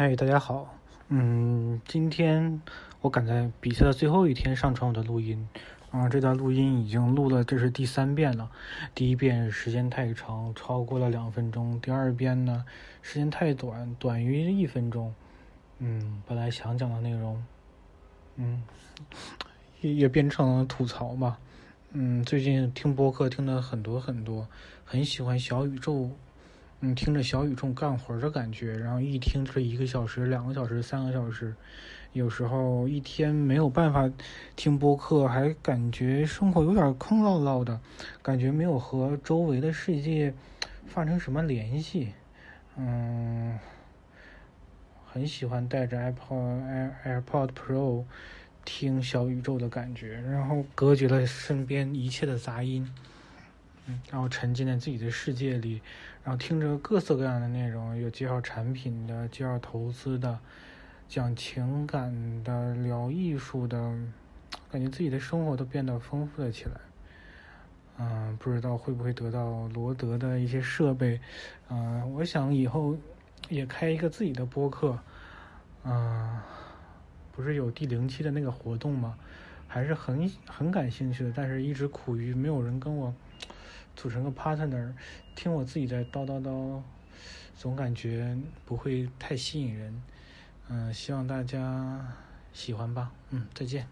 嗨，大家好。嗯，今天我赶在比赛的最后一天上传我的录音。啊，这段录音已经录了，这是第三遍了。第一遍时间太长，超过了两分钟；第二遍呢，时间太短，短于一分钟。嗯，本来想讲的内容，嗯，也也变成了吐槽吧。嗯，最近听播客听的很多很多，很喜欢小宇宙。嗯，听着小宇宙干活的感觉，然后一听就是一个小时、两个小时、三个小时，有时候一天没有办法听播客，还感觉生活有点空落落的，感觉没有和周围的世界发生什么联系。嗯，很喜欢带着 Apple Air AirPod Pro 听小宇宙的感觉，然后隔绝了身边一切的杂音。然后沉浸在自己的世界里，然后听着各色各样的内容，有介绍产品的，介绍投资的，讲情感的，聊艺术的，感觉自己的生活都变得丰富了起来。嗯，不知道会不会得到罗德的一些设备。嗯，我想以后也开一个自己的播客。嗯，不是有第零期的那个活动吗？还是很很感兴趣的，但是一直苦于没有人跟我。组成个 partner，听我自己在叨叨叨，总感觉不会太吸引人。嗯，希望大家喜欢吧。嗯，再见。